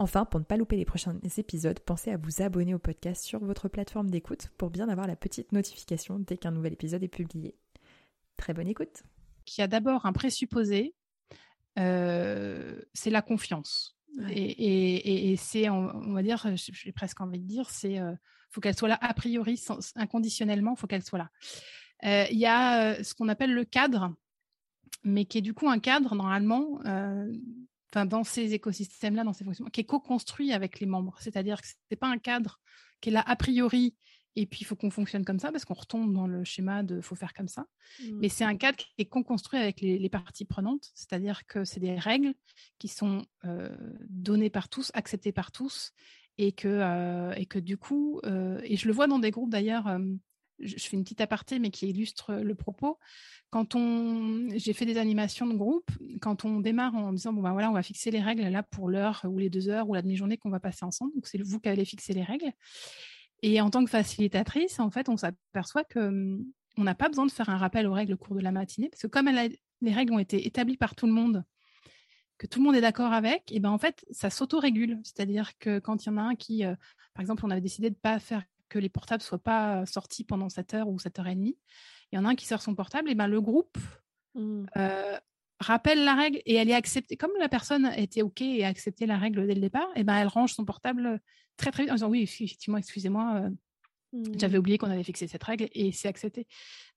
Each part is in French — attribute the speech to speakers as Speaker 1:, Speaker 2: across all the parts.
Speaker 1: Enfin, pour ne pas louper les prochains épisodes, pensez à vous abonner au podcast sur votre plateforme d'écoute pour bien avoir la petite notification dès qu'un nouvel épisode est publié. Très bonne écoute.
Speaker 2: Il y a d'abord un présupposé, euh, c'est la confiance. Et, c'est, on, va dire, j'ai presque envie de dire, c'est euh, faut qu'elle soit là a priori, inconditionnellement, il faut qu'elle soit là. Euh, il y a ce qu'on appelle le cadre, mais qui est du coup un cadre normalement enfin, dans ces écosystèmes-là, dans ces fonctionnements, qui est co-construit avec les membres. C'est-à-dire que ce n'est pas un cadre qui est là a priori et puis il faut qu'on fonctionne comme ça parce qu'on retombe dans le schéma de faut faire comme ça. Mmh. Mais c'est un cadre qui est co-construit avec les, parties prenantes, c'est-à-dire que c'est des règles qui sont euh, données par tous, acceptées par tous et que, euh, et que du coup, euh, et je le vois dans des groupes d'ailleurs, je, fais une petite aparté mais qui illustre le propos, quand on, j'ai fait des animations de groupe, quand on démarre en disant bon ben voilà, on va fixer les règles là pour l'heure ou les deux heures ou la demi-journée qu'on va passer ensemble. Donc c'est vous qui allez fixer les règles. Et en tant que facilitatrice, en fait, on s'aperçoit que hum, on n'a pas besoin de faire un rappel aux règles au cours de la matinée parce que comme les règles ont été établies par tout le monde, que tout le monde est d'accord avec, et ben en fait ça s'auto-régule. C'est-à-dire que quand il y en a un qui, euh, par exemple, on avait décidé de ne pas faire que les portables soient pas sortis pendant 7 heures ou 7 heures et demie il y en a un qui sort son portable, et ben le groupe mmh. euh, rappelle la règle et elle est acceptée. Comme la personne était OK et a accepté la règle dès le départ, et ben elle range son portable très très vite en disant oui, effectivement, excusez-moi, euh, mmh. j'avais oublié qu'on avait fixé cette règle et c'est accepté.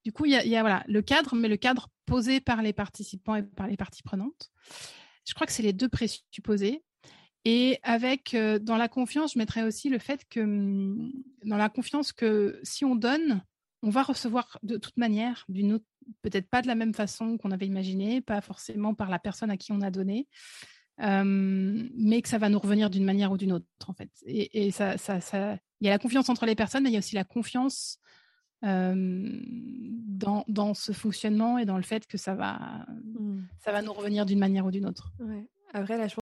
Speaker 2: Du coup, il y, a, voilà, le cadre, mais le cadre posé par les participants et par les parties prenantes. Je crois que c'est les deux présupposés. Et avec, euh, dans la confiance, je mettrais aussi le fait que, hum, dans la confiance que si on donne, on va recevoir de toute manière, d'une autre, peut-être pas de la même façon qu'on avait imaginé, pas forcément par la personne à qui on a donné, mais que ça va nous revenir d'une manière ou d'une autre, en fait. Et, ça, ça, ça, il y a la confiance entre les personnes, mais il y a aussi la confiance dans, dans, ce fonctionnement et dans le fait que ça va, mmh. ça va nous revenir d'une manière ou d'une autre.
Speaker 1: Ouais. Après, là, je